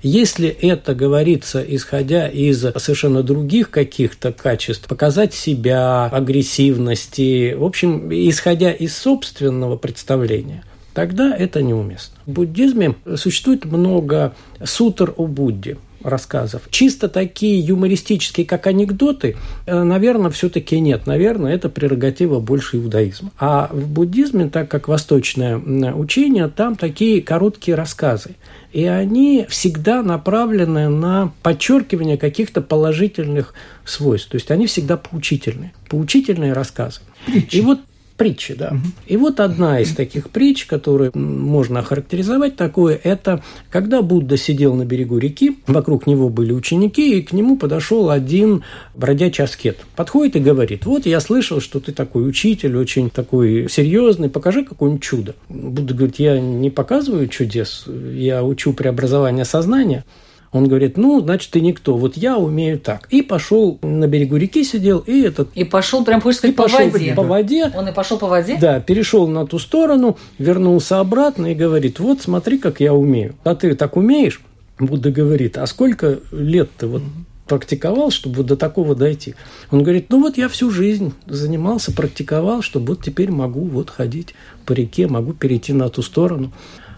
[SPEAKER 3] Если это говорится, исходя из совершенно других каких-то качеств, показать себя, агрессивности, в общем, исходя из собственного представления, тогда это неуместно. В буддизме существует много сутр о Будде – рассказов. Чисто такие юмористические, как анекдоты, э, наверное, все-таки нет. Наверное, это прерогатива больше иудаизма. А в буддизме, так как восточное учение, там такие короткие рассказы. И они всегда направлены на подчеркивание каких-то положительных свойств. То есть они всегда поучительные. Поучительные рассказы. И вот притчи, да. И вот одна из таких притч, которую можно охарактеризовать такое, это когда Будда сидел на берегу реки, вокруг него были ученики, и к нему подошел один бродячий аскет. Подходит и говорит, вот я слышал, что ты такой учитель, очень такой серьезный, покажи какое-нибудь чудо. Будда говорит, я не показываю чудес, я учу преобразование сознания. Он говорит, ну, значит, ты никто, вот я умею так. И пошел на берегу реки сидел, и этот...
[SPEAKER 1] И пошел, прям хочешь сказать,
[SPEAKER 3] и
[SPEAKER 1] по
[SPEAKER 3] пошел
[SPEAKER 1] воде.
[SPEAKER 3] по воде.
[SPEAKER 1] Он и пошел по воде?
[SPEAKER 3] Да, перешел на ту сторону, вернулся обратно и говорит, вот смотри, как я умею. А ты так умеешь? Будда говорит, а сколько лет ты вот практиковал, чтобы вот до такого дойти? Он говорит, ну вот я всю жизнь занимался, практиковал, чтобы вот теперь могу вот ходить по реке, могу перейти на ту сторону.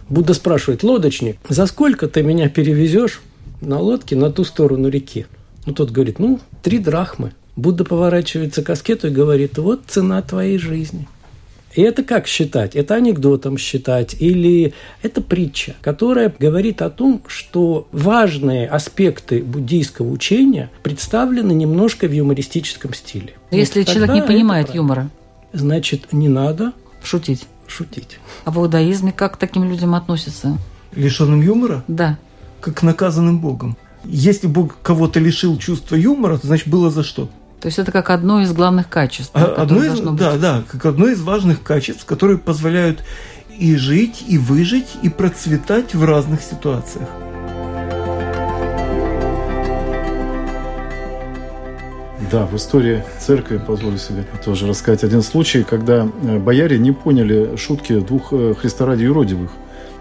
[SPEAKER 3] Будда спрашивает, лодочник, за сколько ты меня перевезешь на лодке на ту сторону реки? Ну, тот говорит, ну, три драхмы. Будда поворачивается к аскету и говорит, вот цена твоей жизни. И это как считать? Это анекдотом считать или это притча, которая говорит о том, что важные аспекты буддийского учения представлены немножко в юмористическом стиле.
[SPEAKER 1] Если
[SPEAKER 3] Вот
[SPEAKER 1] человек не понимает
[SPEAKER 3] правильно.
[SPEAKER 1] юмора,
[SPEAKER 3] Значит, не надо
[SPEAKER 1] шутить.
[SPEAKER 3] шутить.
[SPEAKER 1] А в иудаизме как к таким людям относятся?
[SPEAKER 4] Лишенным юмора,
[SPEAKER 1] Да.
[SPEAKER 4] Как к наказанным Богом. Если Бог кого-то лишил чувства юмора, то значит было за что.
[SPEAKER 1] То есть это как одно из главных качеств,
[SPEAKER 4] А Одно из,
[SPEAKER 1] быть.
[SPEAKER 4] да, да, как одно из важных качеств, которые позволяют и жить, и выжить, и процветать в разных ситуациях.
[SPEAKER 2] Да, в истории церкви, позволю себе тоже рассказать один случай, когда э, бояре не поняли шутки двух э, Христа ради юродивых.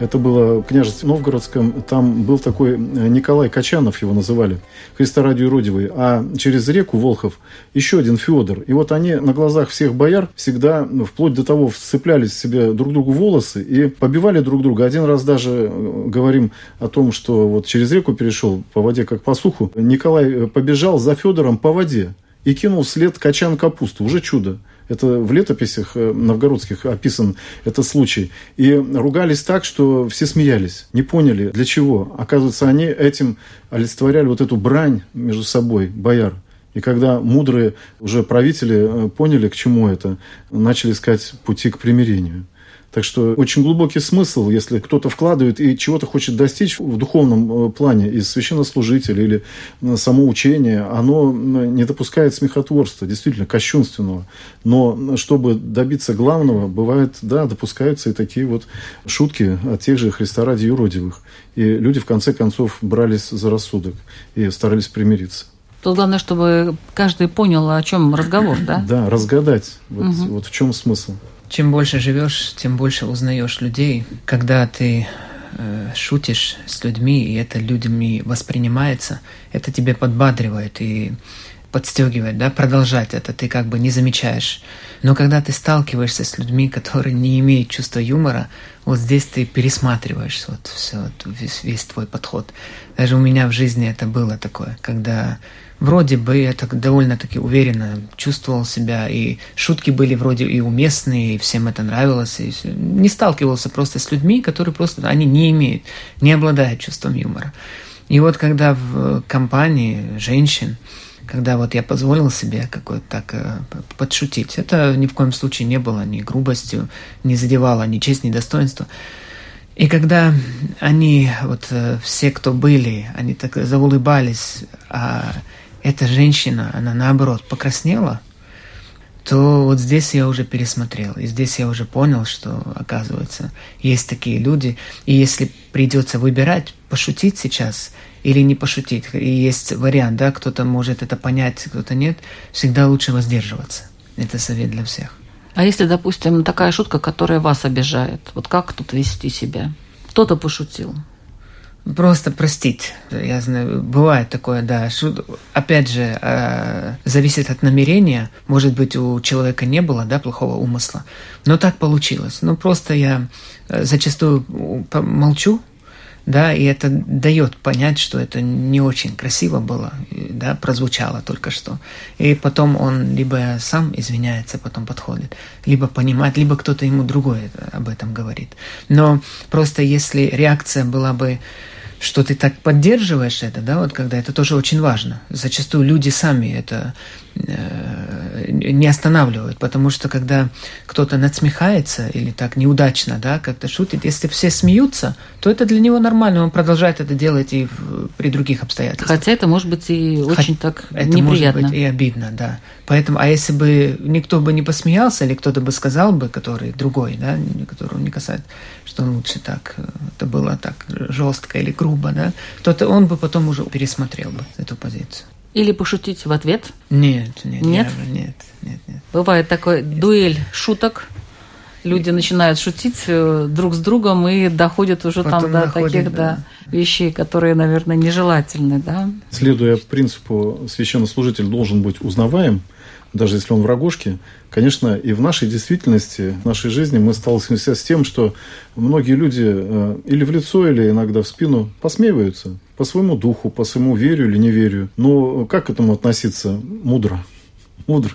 [SPEAKER 2] Это было в княжестве Новгородском. Там был такой э, Николай Качанов, его называли, Христа ради юродивый. А через реку Волхов еще один Федор. И вот они на глазах всех бояр всегда, ну, вплоть до того, вцеплялись себе друг другу волосы и побивали друг друга. Один раз даже э, говорим о том, что вот через реку перешел по воде, как по суху. Николай э, побежал за Федором по воде и кинул вслед качан капусту. Уже чудо. Это в летописях э, новгородских описан этот случай. И ругались так, что все смеялись. Не поняли, для чего. Оказывается, они этим олицетворяли вот эту брань между собой, бояр. И когда мудрые уже правители э, поняли, к чему это, начали искать пути к примирению. Так что очень глубокий смысл, если кто-то вкладывает и чего-то хочет достичь в духовном э, плане из священнослужителя или э, само учение, оно не допускает смехотворства, действительно, кощунственного. Но чтобы добиться главного, бывает, да, допускаются и такие вот шутки от тех же Христа ради юродивых. И люди, в конце концов, брались за рассудок и старались примириться.
[SPEAKER 1] Тут главное, чтобы каждый понял, о чем разговор, да?
[SPEAKER 2] Да, разгадать, вот, вот в чем смысл.
[SPEAKER 5] Чем больше живешь, тем больше узнаешь людей. Когда ты э, шутишь с людьми, и это людьми воспринимается, это тебе подбадривает и подстегивает, да, продолжать это, ты как бы не замечаешь. Но когда ты сталкиваешься с людьми, которые не имеют чувства юмора, вот здесь ты пересматриваешь вот все, вот, весь, весь твой подход. Даже у меня в жизни это было такое, когда вроде бы я так довольно-таки уверенно чувствовал себя, и шутки были вроде и уместные, и всем это нравилось, и не сталкивался просто с людьми, которые просто, они не имеют, не обладают чувством юмора. И вот когда в компании женщин, когда вот я позволил себе какой-то так э, подшутить, это ни в коем случае не было ни грубостью, не задевало ни честь, ни достоинство. И когда они, вот э, все, кто были, они так заулыбались, а эта женщина, она наоборот покраснела, то вот здесь я уже пересмотрел. И здесь я уже понял, что, оказывается, есть такие люди. И если придется выбирать, пошутить сейчас или не пошутить, и есть вариант, да, кто-то может это понять, кто-то нет, всегда лучше воздерживаться. Это совет для всех.
[SPEAKER 1] А если, допустим, такая шутка, которая вас обижает, вот как тут вести себя? Кто-то пошутил.
[SPEAKER 5] Просто простить. Я знаю, бывает такое, да. Опять же, э, зависит от намерения. Может быть, у человека не было, да, плохого умысла. Но так получилось. Ну, просто я э, зачастую молчу, да, и это дает понять, что это не очень красиво было, да, прозвучало только что. И потом он либо сам извиняется, потом подходит, либо понимает, либо кто-то ему другой об этом говорит. Но просто если реакция была бы что ты так поддерживаешь это, да, вот когда это тоже очень важно. Зачастую люди сами это не останавливают, потому что когда кто-то надсмехается или так неудачно, да, как-то шутит, если все смеются, то это для него нормально, он продолжает это делать и в, при других обстоятельствах.
[SPEAKER 1] Хотя это может быть и очень
[SPEAKER 5] Хотя
[SPEAKER 1] так
[SPEAKER 5] это
[SPEAKER 1] неприятно.
[SPEAKER 5] может быть и обидно, да. Поэтому, а если бы никто бы не посмеялся, или кто-то бы сказал бы, который другой, да, которого не касается, что лучше так, э, это было так жестко или грубо, да, -то он бы потом уже пересмотрел бы эту позицию.
[SPEAKER 1] Или пошутить в ответ.
[SPEAKER 5] Нет, нет,
[SPEAKER 1] Нет?
[SPEAKER 5] нет, нет, нет.
[SPEAKER 1] Бывает такой дуэль шуток. Люди начинают шутить э, друг с другом и доходят уже там
[SPEAKER 5] Потом
[SPEAKER 1] до
[SPEAKER 5] находят,
[SPEAKER 1] таких да, вещей, которые, наверное, нежелательны, да.
[SPEAKER 2] Следуя принципу, священнослужитель должен быть узнаваем, даже если он в рогожке. Конечно, и в нашей действительности, в нашей жизни мы сталкиваемся с тем, что многие люди э, или в лицо, или иногда в спину посмеиваются по своему духу, по своему верю или неверию. Но как к этому относиться? Мудро. Мудро.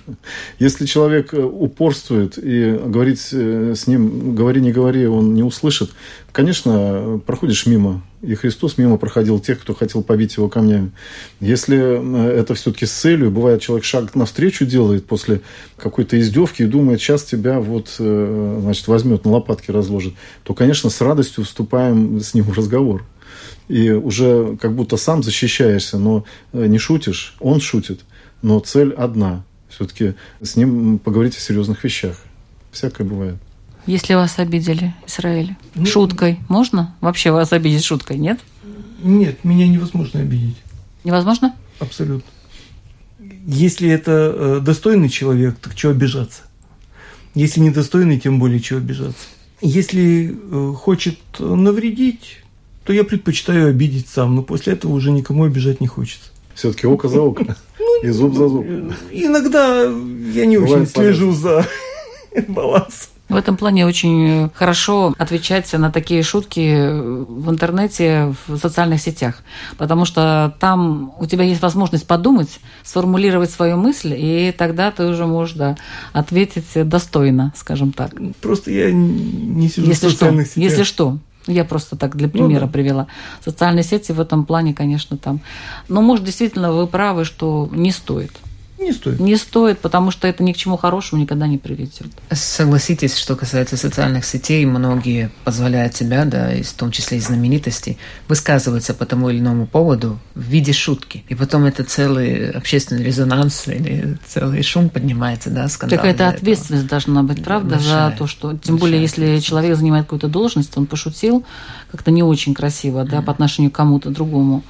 [SPEAKER 2] Если человек э, упорствует и говорить э, с ним, говори, не говори, он не услышит, конечно, проходишь мимо. И Христос мимо проходил тех, кто хотел побить его камнями. Если э, это все-таки с целью, бывает, человек шаг навстречу делает после какой-то издевки и думает, сейчас тебя вот, значит, возьмет, на лопатки разложит, то, конечно, с радостью вступаем с ним в разговор. И уже как будто сам защищаешься, но не шутишь, он шутит, но цель одна. Все-таки с ним поговорить о серьезных вещах. Всякое бывает.
[SPEAKER 1] Если вас обидели, Израиль,
[SPEAKER 4] Ну,
[SPEAKER 1] шуткой можно? Вообще вас обидеть шуткой, нет?
[SPEAKER 4] Нет, меня невозможно обидеть.
[SPEAKER 1] Невозможно?
[SPEAKER 4] Абсолютно. Если это э, достойный человек, так чего обижаться? Если недостойный, тем более чего обижаться. Если э, хочет навредить, то я предпочитаю обидеть сам, но после этого уже никому обижать не хочется.
[SPEAKER 2] Все-таки око за око и зуб за зуб.
[SPEAKER 4] Иногда я не
[SPEAKER 2] Бывает
[SPEAKER 4] очень слежу за <laughs> балансом.
[SPEAKER 1] В этом плане очень хорошо отвечать на такие шутки в интернете, в социальных сетях, потому что там у тебя есть возможность подумать, сформулировать свою мысль, и тогда ты уже можешь да, ответить достойно, скажем так.
[SPEAKER 4] Просто я не сижу
[SPEAKER 1] Если
[SPEAKER 4] в
[SPEAKER 1] что,
[SPEAKER 4] социальных сетях.
[SPEAKER 1] если что. Я просто так для примера
[SPEAKER 4] да.
[SPEAKER 1] привела. Социальные сети в этом плане, конечно, там. Но, может, действительно, вы правы, что не стоит.
[SPEAKER 4] Не стоит.
[SPEAKER 1] Не стоит, потому что это ни к чему хорошему никогда не приведет.
[SPEAKER 5] Согласитесь, что касается социальных сетей, многие позволяют себя, да, и в том числе и знаменитости, высказываться по тому или иному поводу в виде шутки. И потом это целый общественный резонанс или целый шум поднимается, да, скандал.
[SPEAKER 1] Какая-то ответственность должна быть, правда,
[SPEAKER 5] Большая.
[SPEAKER 1] за то, что... Тем более, если человек занимает какую-то должность, он пошутил как-то не очень красиво, да, по отношению к кому-то другому.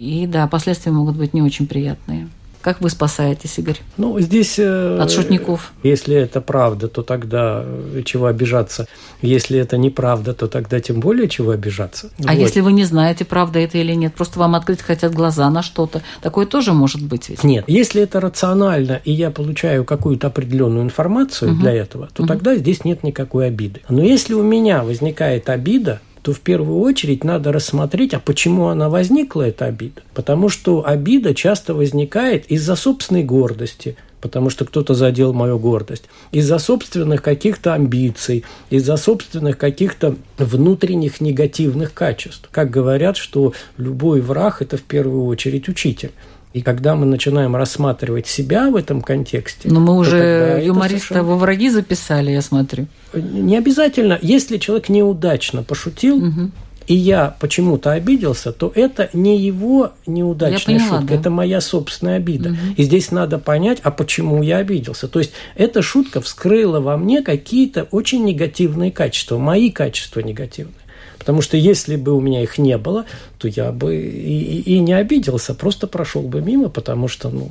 [SPEAKER 1] И да, последствия могут быть не очень приятные. Как вы спасаетесь, Игорь?
[SPEAKER 3] Ну, здесь... э,
[SPEAKER 1] От шутников.
[SPEAKER 3] Если это правда, то тогда чего обижаться. Если это неправда, то тогда тем более чего обижаться.
[SPEAKER 1] А
[SPEAKER 3] Вот.
[SPEAKER 1] если вы не знаете, правда это или нет, просто вам открыть хотят глаза на что-то, такое тоже может быть ведь.
[SPEAKER 3] Нет, если это рационально, и я получаю какую-то определенную информацию для этого, то тогда здесь нет никакой обиды. Но если у меня возникает обида, то в первую очередь надо рассмотреть, а почему она возникла, эта обида. Потому что обида часто возникает из-за собственной гордости, потому что кто-то задел мою гордость, из-за собственных каких-то амбиций, из-за собственных каких-то внутренних негативных качеств. Как говорят, что любой враг – это в первую очередь учитель. И когда мы начинаем рассматривать себя в этом контексте,
[SPEAKER 1] Но мы уже юмориста
[SPEAKER 3] совершенно-
[SPEAKER 1] во враги записали, я смотрю.
[SPEAKER 3] Не обязательно, если человек неудачно пошутил, и я почему-то обиделся, то это не его неудачная
[SPEAKER 1] Я поняла,
[SPEAKER 3] шутка,
[SPEAKER 1] да.
[SPEAKER 3] это моя собственная обида. И здесь надо понять, а почему я обиделся. То есть эта шутка вскрыла во мне какие-то очень негативные качества, мои качества негативные. Потому что если бы у меня их не было, то я бы и, и- не обиделся, просто прошел бы мимо, потому что, ну,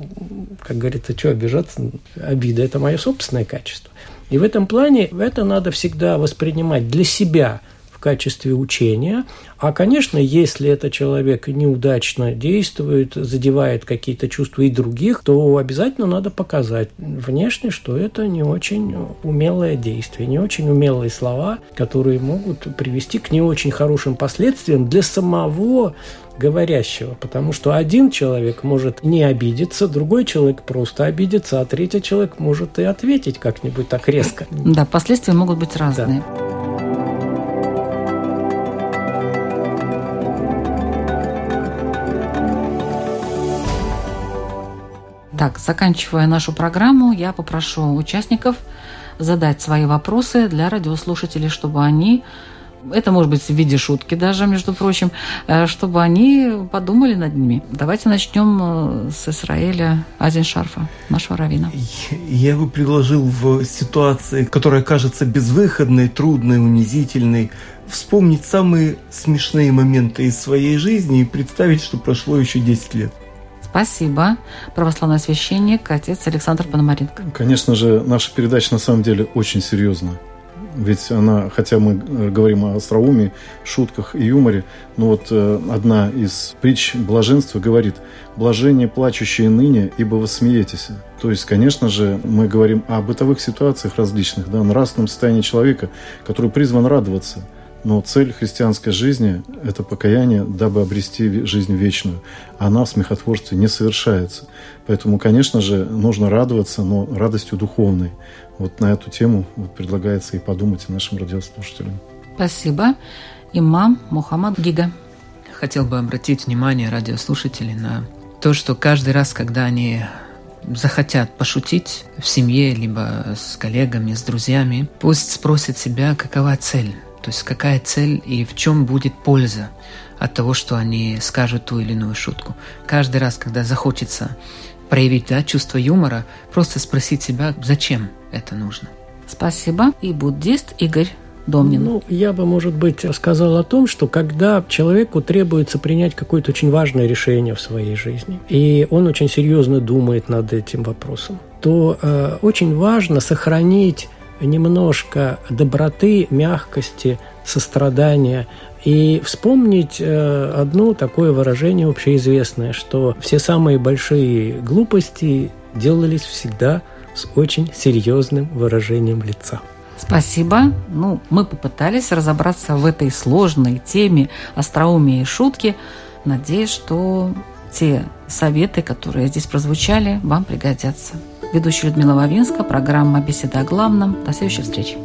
[SPEAKER 3] как говорится, что обижаться, обида – это мое собственное качество. И в этом плане это надо всегда воспринимать для себя качестве учения. А, конечно, если этот человек неудачно действует, задевает какие-то чувства и других, то обязательно надо показать внешне, что это не очень умелое действие, не очень умелые слова, которые могут привести к не очень хорошим последствиям для самого говорящего, потому что один человек может не обидеться, другой человек просто обидится, а третий человек может и ответить как-нибудь так резко.
[SPEAKER 1] Да, последствия могут быть разные. Итак, заканчивая нашу программу, я попрошу участников задать свои вопросы для радиослушателей, чтобы они это может быть в виде шутки даже, между прочим, э, чтобы они подумали над ними. Давайте начнем э, с Израиля Азин Шарфа, нашего равина.
[SPEAKER 4] Я бы предложил в ситуации, которая кажется безвыходной, трудной, унизительной, вспомнить самые смешные моменты из своей жизни и представить, что прошло еще 10 лет.
[SPEAKER 1] Спасибо. Православный священник, отец Александр Пономаренко.
[SPEAKER 2] Конечно же, наша передача на самом деле очень серьезная. Ведь она, хотя мы э, говорим о остроумии, шутках и юморе, но вот э, одна из притч блаженства говорит «блажение плачущие ныне, ибо вы смеетесь». То есть, конечно же, мы говорим о бытовых ситуациях различных, да, нравственном состоянии человека, который призван радоваться – но цель христианской жизни – это покаяние, дабы обрести жизнь вечную. Она в смехотворстве не совершается. Поэтому, конечно же, нужно радоваться, но радостью духовной. Вот на эту тему вот предлагается и подумать и нашим радиослушателям.
[SPEAKER 1] Спасибо. Имам Мухаммад Гига.
[SPEAKER 5] Хотел бы обратить внимание радиослушателей на то, что каждый раз, когда они захотят пошутить в семье, либо с коллегами, с друзьями, пусть спросят себя, какова цель то есть какая цель и в чем будет польза от того, что они скажут ту или иную шутку. Каждый раз, когда захочется проявить да, чувство юмора, просто спросить себя, зачем это нужно.
[SPEAKER 1] Спасибо. И буддист Игорь Домнин.
[SPEAKER 3] Ну, я бы, может быть, сказал о том, что когда человеку требуется принять какое-то очень важное решение в своей жизни, и он очень серьезно думает над этим вопросом, то э, очень важно сохранить немножко доброты, мягкости, сострадания и вспомнить э, одно такое выражение общеизвестное, что все самые большие глупости делались всегда с очень серьезным выражением лица.
[SPEAKER 1] Спасибо. Ну, мы попытались разобраться в этой сложной теме остроумия и шутки. Надеюсь, что те советы, которые здесь прозвучали, вам пригодятся. Ведущая Людмила Вавинска, программа «Беседа о главном». До следующей встречи.